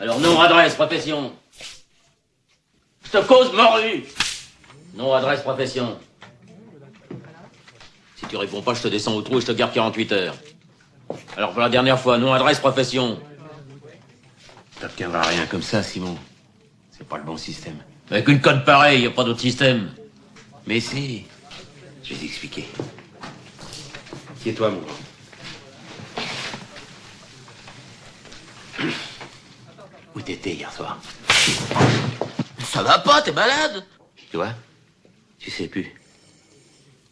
Alors, nom, adresse, profession. Je te cause morue. Nom, adresse, profession. Si tu réponds pas, je te descends au trou et je te garde 48 heures. Alors, pour la dernière fois, nom, adresse, profession. T'obtiendras rien comme ça, Simon. C'est pas le bon système. Avec une code pareille, y a pas d'autre système. Mais si. Je vais t'expliquer. Qui toi mon Où t'étais hier soir Ça va pas, t'es malade Tu vois Tu sais plus.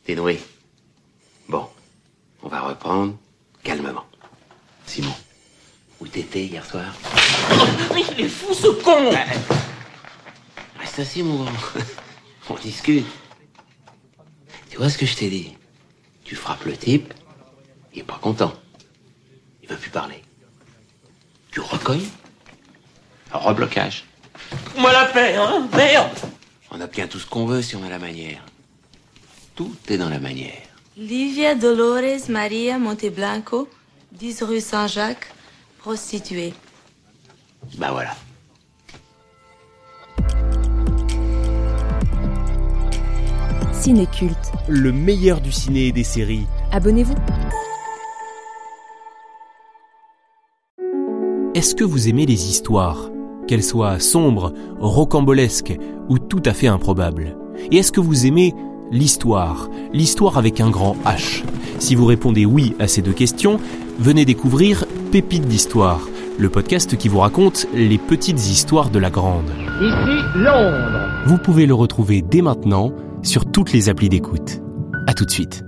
T'es noué. Bon. On va reprendre calmement. Simon, où t'étais hier soir Mais il est fou, ce con Reste assis, mon grand. On discute. Tu vois ce que je t'ai dit Tu frappes le type, il est pas content. Il veut plus parler. Tu recognes Reblocage. Moi la paix, hein Merde On obtient tout ce qu'on veut si on a la manière. Tout est dans la manière. Livia Dolores Maria Monteblanco, 10 rue Saint-Jacques, prostituée. Bah voilà. Cinéculte. Le meilleur du ciné et des séries. Abonnez-vous. Est-ce que vous aimez les histoires? Qu'elles soient sombres, rocambolesques ou tout à fait improbables Et est-ce que vous aimez l'histoire L'histoire avec un grand H? Si vous répondez oui à ces deux questions, venez découvrir Pépites d'Histoire, le podcast qui vous raconte les petites histoires de la grande. Ici Londres. Vous pouvez le retrouver dès maintenant sur toutes les applis d'écoute. À tout de suite.